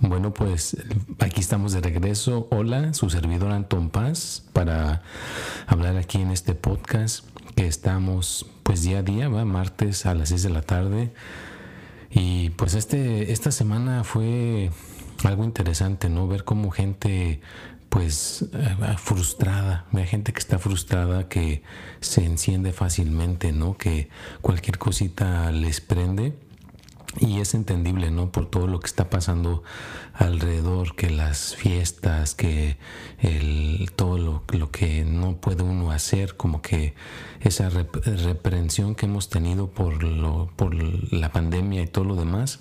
Bueno, pues aquí estamos de regreso. Hola, su servidor Anton Paz para hablar aquí en este podcast que estamos pues día a día, ¿va? martes a las 6 de la tarde. Y pues este, esta semana fue algo interesante, ¿no? Ver cómo gente pues eh, frustrada, hay gente que está frustrada, que se enciende fácilmente, ¿no? Que cualquier cosita les prende y es entendible, ¿no? Por todo lo que está pasando alrededor, que las fiestas, que el, todo lo, lo que no puede uno hacer, como que esa reprensión que hemos tenido por, lo, por la pandemia y todo lo demás,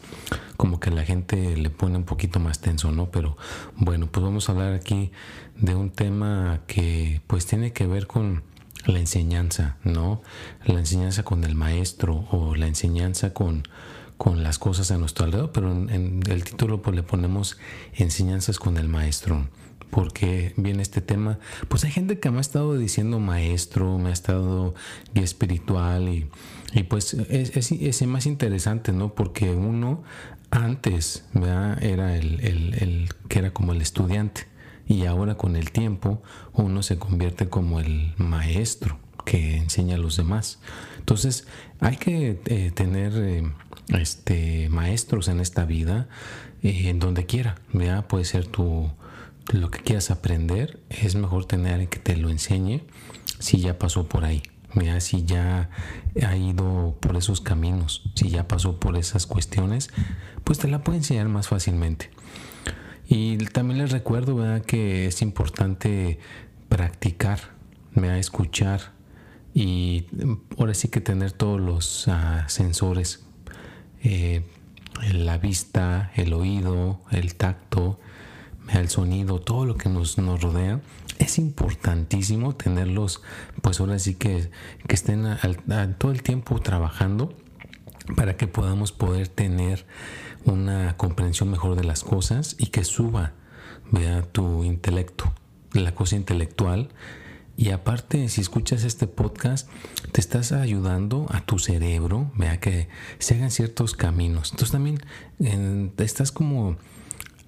como que la gente le pone un poquito más tenso, ¿no? Pero bueno, pues vamos a hablar aquí de un tema que pues tiene que ver con la enseñanza, ¿no? La enseñanza con el maestro o la enseñanza con con las cosas a nuestro alrededor, pero en, el título pues le ponemos enseñanzas con el maestro. porque viene este tema? Pues hay gente que me ha estado diciendo maestro, me ha estado guía espiritual y, pues es, es, más interesante, ¿no? Porque uno antes era el, que era como el estudiante y ahora con el tiempo uno se convierte como el maestro que enseña a los demás. Entonces hay que eh, tener eh, este, maestros en esta vida, eh, en donde quiera. Puede ser tu, lo que quieras aprender, es mejor tener que te lo enseñe si ya pasó por ahí. si ya ha ido por esos caminos, si ya pasó por esas cuestiones, pues te la puede enseñar más fácilmente. Y también les recuerdo que es importante practicar, escuchar y ahora sí que tener todos los ah, sensores eh, la vista, el oído, el tacto, el sonido, todo lo que nos, rodea, es importantísimo tenerlos, pues ahora sí que, que estén todo el tiempo trabajando para que podamos poder tener una comprensión mejor de las cosas y que suba vea tu intelecto, la cosa intelectual y aparte, si escuchas este podcast, te estás ayudando a tu cerebro, vea que se hagan ciertos caminos. Entonces también estás como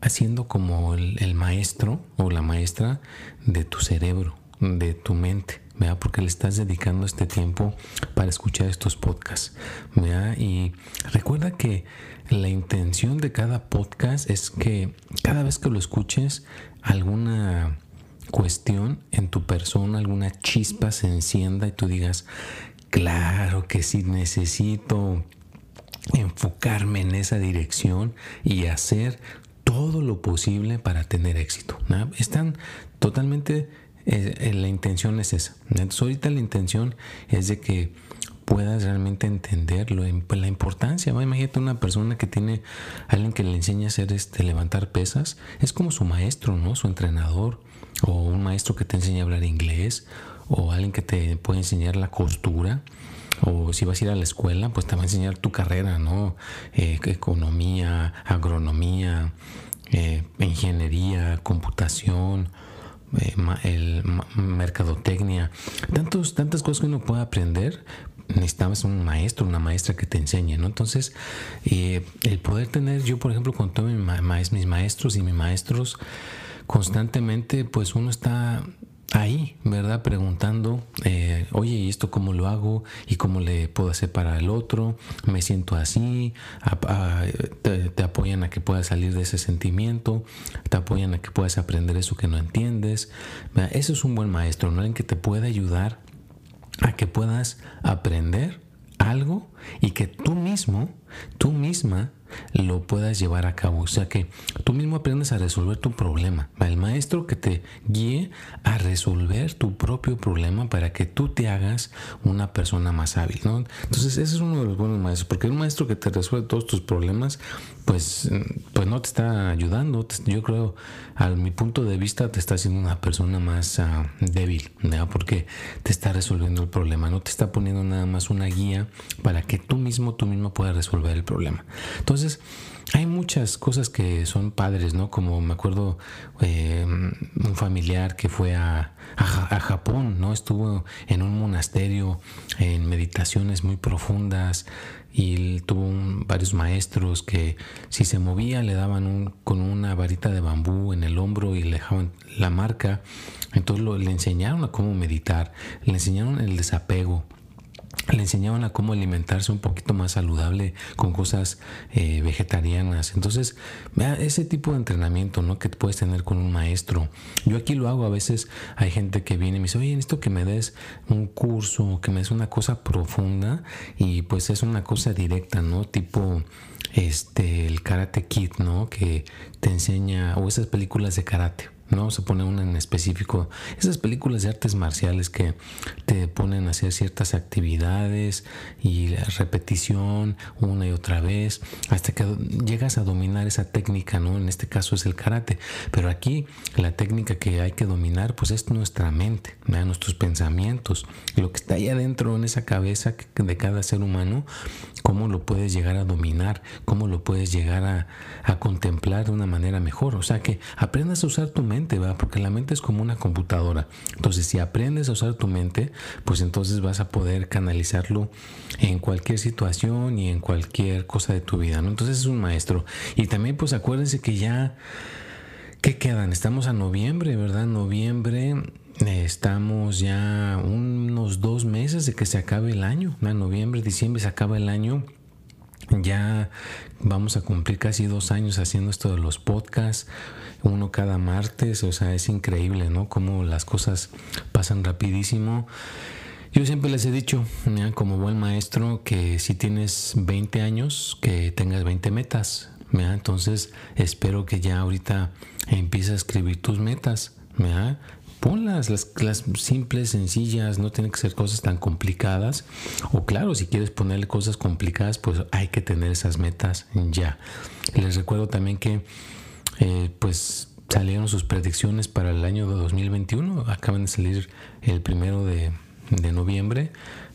haciendo como el, maestro o la maestra de tu cerebro, de tu mente, vea, porque le estás dedicando este tiempo para escuchar estos podcasts, vea, y recuerda que la intención de cada podcast es que cada vez que lo escuches, alguna cuestión en tu persona, alguna chispa se encienda y tú digas, claro que sí necesito enfocarme en esa dirección y hacer todo lo posible para tener éxito. Están totalmente, eh, la intención es esa. Entonces ahorita la intención es de que puedas realmente entenderlo, la importancia. Imagínate una persona que tiene alguien que le enseña a hacer este, levantar pesas, es como su maestro, ¿no? Su entrenador o un maestro que te enseña a hablar inglés, o alguien que te puede enseñar la costura, o si vas a ir a la escuela, pues te va a enseñar tu carrera, ¿no? Eh, economía, agronomía, eh, ingeniería, computación, eh, el, mercadotecnia, tantos, tantas cosas que uno puede aprender. Necesitabas un maestro, una maestra que te enseñe, ¿no? Entonces, el poder tener, yo por ejemplo, con todos mis maestros y mis maestros, constantemente pues uno está ahí, ¿verdad? Preguntando, eh, oye, ¿y esto cómo lo hago? ¿Y cómo le puedo hacer para el otro? ¿Me siento así? te, apoyan a que puedas salir de ese sentimiento, te apoyan a que puedas aprender eso que no entiendes. Eso es un buen maestro, ¿no? Alguien que te puede ayudar a que puedas aprender algo y que tú mismo, tú misma, lo puedas llevar a cabo. O sea que tú mismo aprendes a resolver tu problema. El maestro que te guíe a resolver tu propio problema para que tú te hagas una persona más hábil. ¿no? Entonces ese es uno de los buenos maestros, porque un maestro que te resuelve todos tus problemas, pues, pues no te está ayudando. Yo creo, a mi punto de vista, te está haciendo una persona más ah, débil, porque te está resolviendo el problema, no te está poniendo nada más una guía para que tú mismo, tú mismo puedas resolver el problema. Entonces, hay muchas cosas que son padres, ¿no? Como me acuerdo eh, un familiar que fue a, a, Japón, ¿no? Estuvo en un monasterio en meditaciones muy profundas y tuvo varios maestros que si se movía le daban un, con una varita de bambú en el hombro y le dejaban la marca. Entonces le enseñaron a cómo meditar, le enseñaron el desapego, le enseñaban a cómo alimentarse un poquito más saludable con cosas eh, vegetarianas. Entonces, ese tipo de entrenamiento ¿no? que puedes tener con un maestro. Yo aquí lo hago, a veces hay gente que viene y me dice, oye, esto que me des un curso, que me des una cosa profunda y pues es una cosa directa, ¿no? Tipo este el Karate Kid, ¿no? Que te enseña, o esas películas de karate no vamos a una en específico. Esas películas de artes marciales que te ponen a hacer ciertas actividades y repetición una y otra vez hasta que llegas a dominar esa técnica, ¿no? En este caso es el karate. Pero aquí la técnica que hay que dominar pues es nuestra mente, nuestros pensamientos. Lo que está ahí adentro en esa cabeza de cada ser humano, cómo lo puedes llegar a dominar, cómo lo puedes llegar a, a contemplar de una manera mejor. O sea que aprendas a usar tu mente porque la mente es como una computadora. Entonces, si aprendes a usar tu mente, pues entonces vas a poder canalizarlo en cualquier situación y en cualquier cosa de tu vida, ¿no? Entonces es un maestro. Y también, pues acuérdense que ya, ¿qué quedan? Estamos a noviembre, ¿verdad? Noviembre estamos ya unos dos meses de que se acabe el año. Noviembre, diciembre se acaba el año. Ya vamos a cumplir casi dos años haciendo esto de los podcasts, uno cada martes, o sea, es increíble, ¿no? Cómo las cosas pasan rapidísimo. Yo siempre les he dicho, como buen maestro, que si tienes 20 años, que tengas 20 metas. Entonces, espero que ya ahorita empieces a escribir tus metas. Ponlas, las, las, simples, sencillas, no tienen que ser cosas tan complicadas. O claro, si quieres ponerle cosas complicadas, pues hay que tener esas metas ya. Les recuerdo también que eh, pues salieron sus predicciones para el año de 2021. Acaban de salir el primero de, de noviembre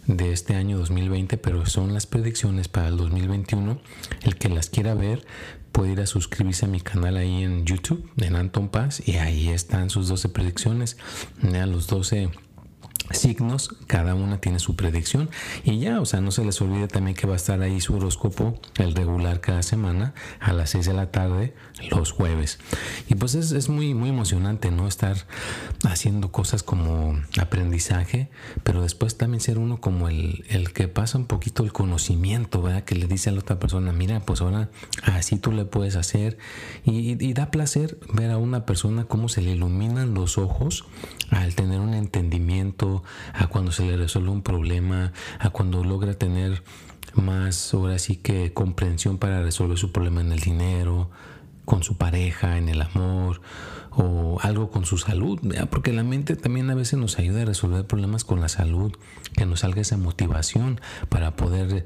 de este año 2020, pero son las predicciones para el 2021. El que las quiera ver puede ir a suscribirse a mi canal ahí en YouTube, en Anton Paz, y ahí están sus 12 predicciones, los 12 signos, cada una tiene su predicción y ya, o sea, no se les olvide también que va a estar ahí su horóscopo, el regular cada semana a las 6 de la tarde, los jueves. Y pues es, es muy, muy emocionante, ¿no? Estar haciendo cosas como aprendizaje, pero después también ser uno como el, el que pasa un poquito el conocimiento, ¿verdad? Que le dice a la otra persona, mira, pues ahora así tú le puedes hacer y, y da placer ver a una persona cómo se le iluminan los ojos al tener un entendimiento a cuando se le resuelve un problema, a cuando logra tener más, ahora sí que comprensión para resolver su problema en el dinero, con su pareja, en el amor o algo con su salud, porque la mente también a veces nos ayuda a resolver problemas con la salud, que nos salga esa motivación para poder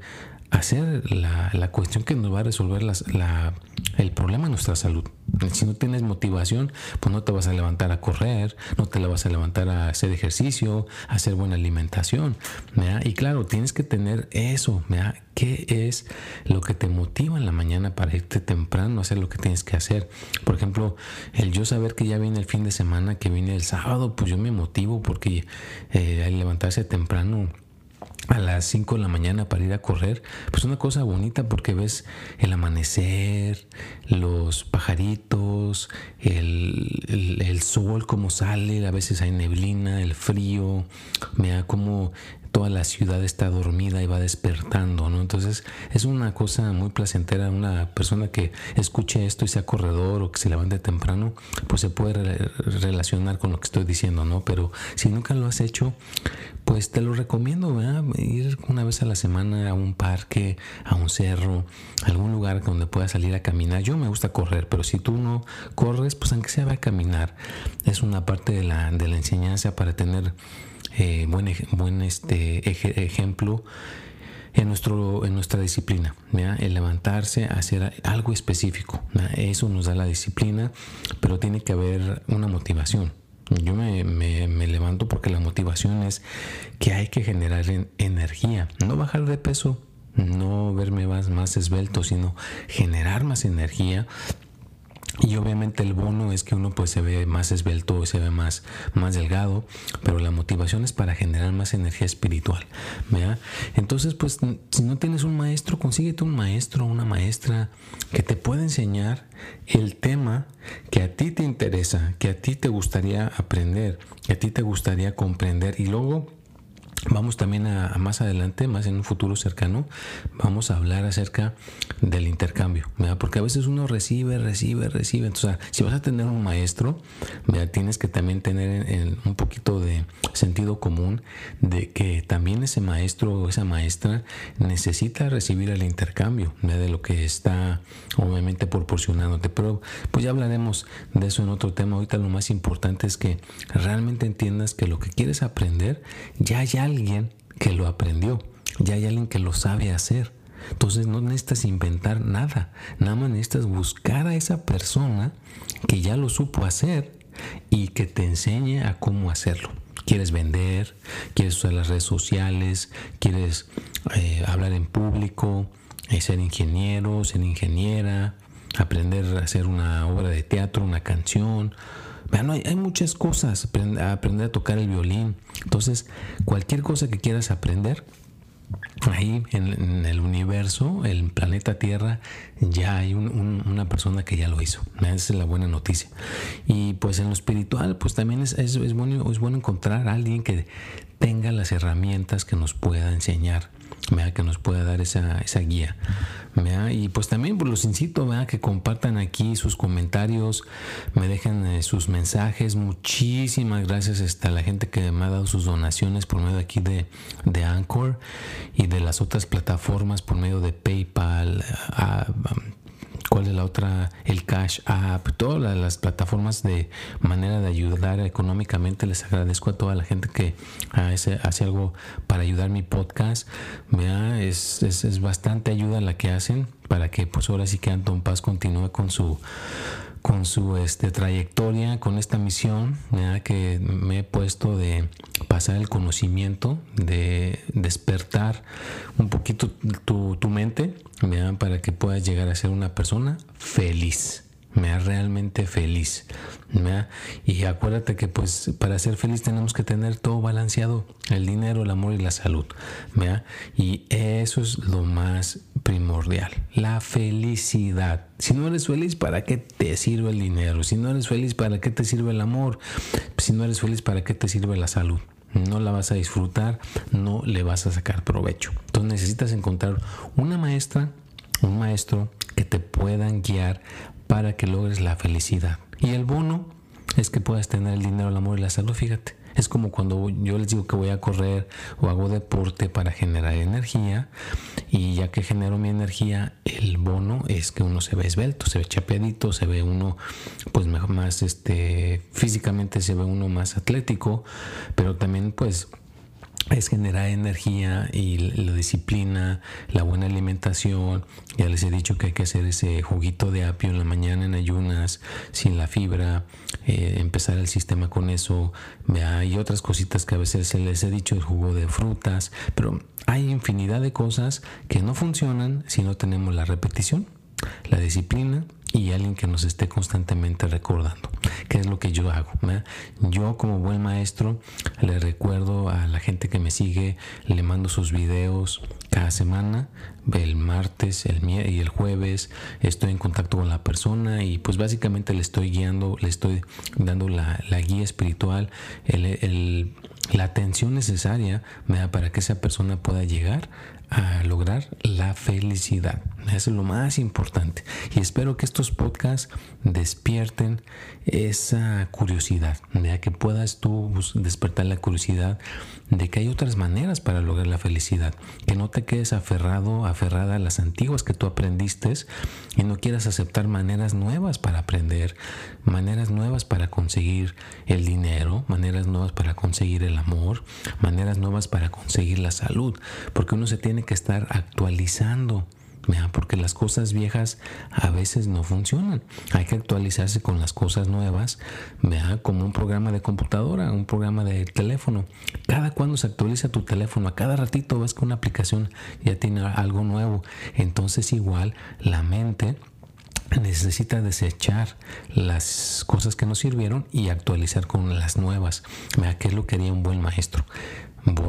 hacer la, la cuestión que nos va a resolver la, el problema de nuestra salud. Si no tienes motivación, pues no te vas a levantar a correr, no te la vas a levantar a hacer ejercicio, a hacer buena alimentación. Y claro, tienes que tener eso. ¿Qué es lo que te motiva en la mañana para irte temprano a hacer lo que tienes que hacer? Por ejemplo, el yo saber que ya viene el fin de semana, que viene el sábado, pues yo me motivo porque eh, al levantarse temprano a las 5 de la mañana para ir a correr, pues una cosa bonita porque ves el amanecer, los pajaritos, el, sol como sale, a veces hay neblina, el frío, mira como toda la ciudad está dormida y va despertando, ¿no? Entonces es una cosa muy placentera, una persona que escuche esto y sea corredor o que se levante temprano, pues se puede relacionar con lo que estoy diciendo, ¿no? Pero si nunca lo has hecho, pues te lo recomiendo, ¿verdad? Ir una vez a la semana a un parque, a un cerro, a algún lugar donde puedas salir a caminar. Yo me gusta correr, pero si tú no corres, pues aunque sea va a caminar. Es una parte de la, de la enseñanza para tener eh, buen, buen este, ejemplo en, nuestro, en nuestra disciplina, el levantarse, hacer algo específico. Eso nos da la disciplina, pero tiene que haber una motivación. Yo me, me, levanto porque la motivación es que hay que generar energía, no bajar de peso, no verme más, más esbelto, sino generar más energía y obviamente el bono es que uno pues se ve más esbelto, se ve más, más delgado, pero la motivación es para generar más energía espiritual. Entonces pues si no tienes un maestro, consíguete un maestro, una maestra que te pueda enseñar el tema que a ti te interesa, que a ti te gustaría aprender, que a ti te gustaría comprender y luego Vamos también a, más adelante, más en un futuro cercano, vamos a hablar acerca del intercambio, porque a veces uno recibe, recibe, recibe. Entonces, si vas a tener un maestro, tienes que también tener un poquito de sentido común de que también ese maestro o esa maestra necesita recibir el intercambio de lo que está obviamente proporcionándote. Pero pues ya hablaremos de eso en otro tema. Ahorita lo más importante es que realmente entiendas que lo que quieres aprender ya hay alguien que lo aprendió, ya hay alguien que lo sabe hacer. Entonces no necesitas inventar nada, nada más necesitas buscar a esa persona que ya lo supo hacer y que te enseñe a cómo hacerlo. ¿Quieres vender? ¿Quieres usar las redes sociales? ¿Quieres eh, hablar en público? Eh, ¿Ser ingeniero? ¿Ser ingeniera? ¿Aprender a hacer una obra de teatro? ¿Una canción? Bueno, hay, hay muchas cosas, aprender a tocar el violín. Entonces, cualquier cosa que quieras aprender, ahí en, el universo, el planeta Tierra, ya hay una persona que ya lo hizo. Esa es la buena noticia. Y pues en lo espiritual, pues también es, es, bueno, es bueno encontrar a alguien que tenga las herramientas que nos pueda enseñar que nos pueda dar esa, esa guía. Y pues también pues, los incito a que compartan aquí sus comentarios, me dejen eh, sus mensajes. Muchísimas gracias a la gente que me ha dado sus donaciones por medio aquí de, de Anchor y de las otras plataformas por medio de PayPal, cuál es la otra, el Cash App, todas las plataformas de manera de ayudar económicamente. Les agradezco a toda la gente que hace, algo para ayudar mi podcast. Es, es, es, bastante ayuda la que hacen para que pues ahora sí que Anton Paz continúe con su con su este, trayectoria, con esta misión que me he puesto de pasar el conocimiento, de despertar un poquito tu, tu mente para que puedas llegar a ser una persona feliz me da realmente feliz. Y acuérdate que pues para ser feliz tenemos que tener todo balanceado, el dinero, el amor y la salud. Y eso es lo más primordial, la felicidad. Si no eres feliz, ¿para qué te sirve el dinero? Si no eres feliz, ¿para qué te sirve el amor? Si no eres feliz, ¿para qué te sirve la salud? no la vas a disfrutar, no le vas a sacar provecho. Entonces necesitas encontrar una maestra, un maestro que te puedan guiar para que logres la felicidad. Y el bono es que puedas tener el dinero, el amor y la salud, fíjate. Es como cuando yo les digo que voy a correr o hago deporte para generar energía y ya que genero mi energía, el bono es que uno se ve esbelto, se ve chapeadito, se ve uno pues más este físicamente se ve uno más atlético, pero también pues es generar energía y la disciplina, la buena alimentación. Ya les he dicho que hay que hacer ese juguito de apio en la mañana en ayunas, sin la fibra, eh, empezar el sistema con eso. Hay otras cositas que a veces les he dicho, el jugo de frutas, pero hay infinidad de cosas que no funcionan si no tenemos la repetición, la disciplina y alguien que nos esté constantemente recordando. ¿Qué es lo que yo hago? Yo como buen maestro le recuerdo a la gente que me sigue, le mando sus videos cada semana, el martes el y el jueves estoy en contacto con la persona y pues básicamente le estoy guiando, le estoy dando la, guía espiritual, la atención necesaria para que esa persona pueda llegar a lograr la felicidad. Es lo más importante. Y espero que estos podcasts despierten esa curiosidad, de que puedas tú despertar la curiosidad de que hay otras maneras para lograr la felicidad, que no te quedes aferrado, aferrada a las antiguas que tú aprendiste y no quieras aceptar maneras nuevas para aprender, maneras nuevas para conseguir el dinero, maneras nuevas para conseguir el amor, maneras nuevas para conseguir la salud, porque uno se tiene que estar actualizando porque las cosas viejas a veces no funcionan. Hay que actualizarse con las cosas nuevas, como un programa de computadora, un programa de teléfono. Cada cuando se actualiza tu teléfono, a cada ratito ves que una aplicación ya tiene algo nuevo. Entonces igual la mente necesita desechar las cosas que no sirvieron y actualizar con las nuevas. ¿qué es lo que haría un buen maestro?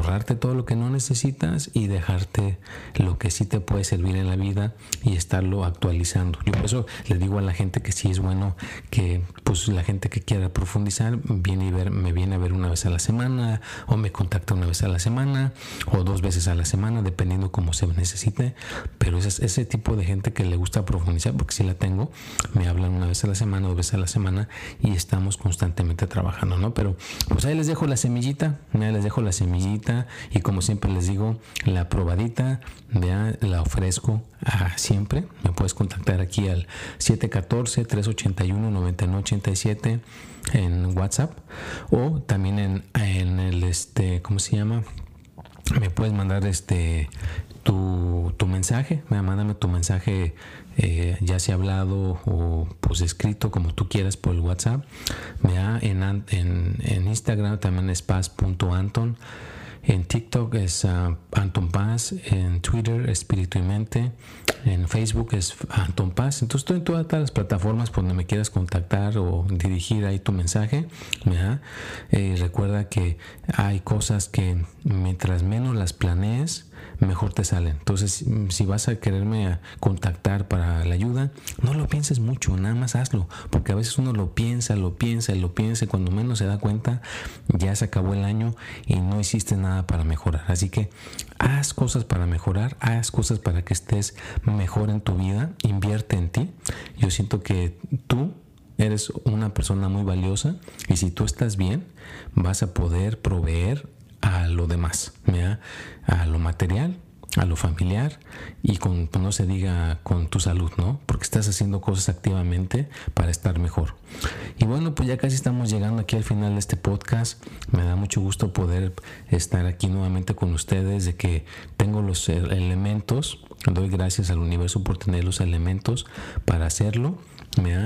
Borrarte todo lo que no necesitas y dejarte lo que sí te puede servir en la vida y estarlo actualizando. Yo por eso le digo a la gente que sí es bueno que pues la gente que quiera profundizar viene y ver, me viene a ver una vez a la semana o me contacta una vez a la semana o dos veces a la semana dependiendo cómo se necesite. Pero ese, ese tipo de gente que le gusta profundizar, porque si la tengo, me hablan una vez a la semana, dos veces a la semana y estamos constantemente trabajando, ¿no? Pero pues ahí les dejo la semillita, ahí les dejo la semillita y como siempre les digo, la probadita la ofrezco siempre. Me puedes contactar aquí al 714-381-9987 en WhatsApp o también en, en el, este, ¿cómo se llama? Me puedes mandar este tu, tu mensaje, mándame tu mensaje eh, ya sea hablado o pues escrito como tú quieras por el WhatsApp. En, en, en Instagram también es paz.anton. En TikTok es uh, Anton Paz, en Twitter Espíritu y Mente, en Facebook es Anton Paz. Entonces estoy en todas las plataformas por donde me quieras contactar o dirigir ahí tu mensaje. Eh, recuerda que hay cosas que mientras menos las planees, mejor te salen. Entonces, si vas a quererme contactar para la ayuda, no lo pienses mucho, nada más hazlo, porque a veces uno lo piensa, lo piensa y lo piensa, y cuando menos se da cuenta, ya se acabó el año y no hiciste nada para mejorar. Así que haz cosas para mejorar, haz cosas para que estés mejor en tu vida, invierte en ti. Yo siento que tú eres una persona muy valiosa y si tú estás bien, vas a poder proveer a lo demás, a lo material, a lo familiar y con, pues, no se diga con tu salud, ¿no? Porque estás haciendo cosas activamente para estar mejor. Y bueno, pues ya casi estamos llegando aquí al final de este podcast. Me da mucho gusto poder estar aquí nuevamente con ustedes, de que tengo los e-, elementos, doy gracias al universo por tener los elementos para hacerlo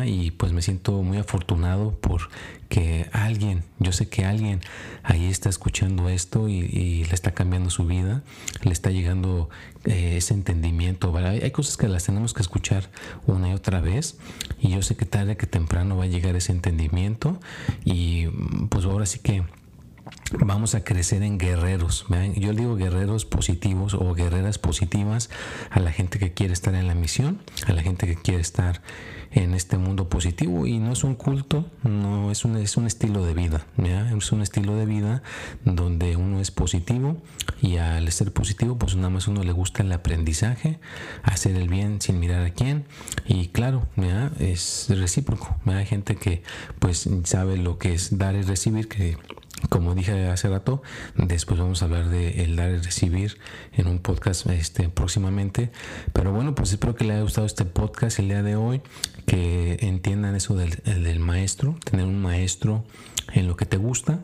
y pues me siento muy afortunado por que alguien, yo sé que alguien ahí está escuchando esto y, le está cambiando su vida, le está llegando eh, ese entendimiento. Hay, cosas que las tenemos que escuchar una y otra vez y yo sé que tarde que temprano va a llegar ese entendimiento y pues ahora sí que vamos a crecer en guerreros. Yo digo guerreros positivos o guerreras positivas a la gente que quiere estar en la misión, a la gente que quiere estar en este mundo positivo. Y no es un culto, no es un, es un estilo de vida, es un estilo de vida donde uno es positivo y al ser positivo pues nada más uno le gusta el aprendizaje, hacer el bien sin mirar a quién. Y claro, es recíproco, hay gente que pues sabe lo que es dar y recibir que como dije hace rato, después vamos a hablar de el dar y recibir en un podcast este, próximamente. Pero bueno, pues espero que les haya gustado este podcast el día de hoy, que entiendan eso del, del maestro, tener un maestro en lo que te gusta,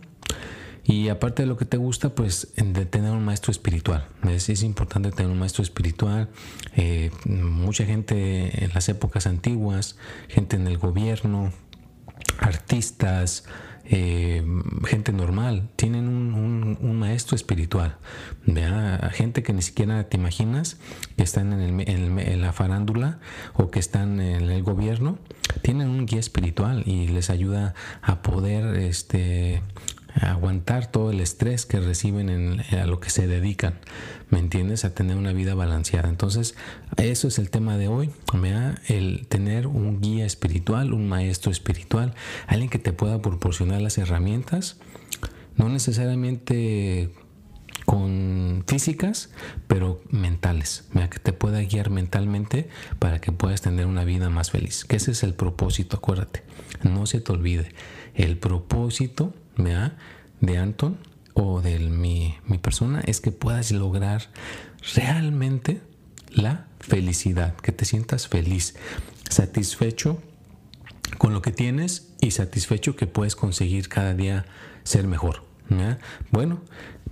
y aparte de lo que te gusta, pues de tener un maestro espiritual. Es, importante tener un maestro espiritual. Eh, mucha gente en las épocas antiguas, gente en el gobierno, artistas, eh, gente normal, tienen un, maestro espiritual, gente que ni siquiera te imaginas que están en, en, la farándula o que están en el gobierno, tienen un guía espiritual y les ayuda a poder este, aguantar todo el estrés que reciben en, a lo que se dedican, ¿me entiendes? A tener una vida balanceada. Entonces, eso es el tema de hoy, el tener un guía espiritual, un maestro espiritual, alguien que te pueda proporcionar las herramientas, no necesariamente con físicas, pero mentales, que te pueda guiar mentalmente para que puedas tener una vida más feliz. Que ese es el propósito, acuérdate. No se te olvide. El propósito de Anton o de mi, mi persona es que puedas lograr realmente la felicidad, que te sientas feliz, satisfecho con lo que tienes y satisfecho que puedes conseguir cada día ser mejor. Bueno,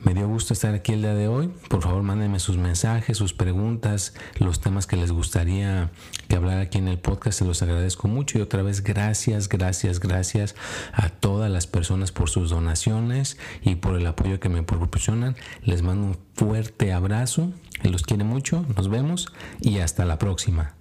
me dio gusto estar aquí el día de hoy. Por favor, mándenme sus mensajes, sus preguntas, los temas que les gustaría que hablara aquí en el podcast. Se los agradezco mucho. Y otra vez, gracias, gracias, gracias a todas las personas por sus donaciones y por el apoyo que me proporcionan. Les mando un fuerte abrazo. Los quiere mucho. Nos vemos y hasta la próxima.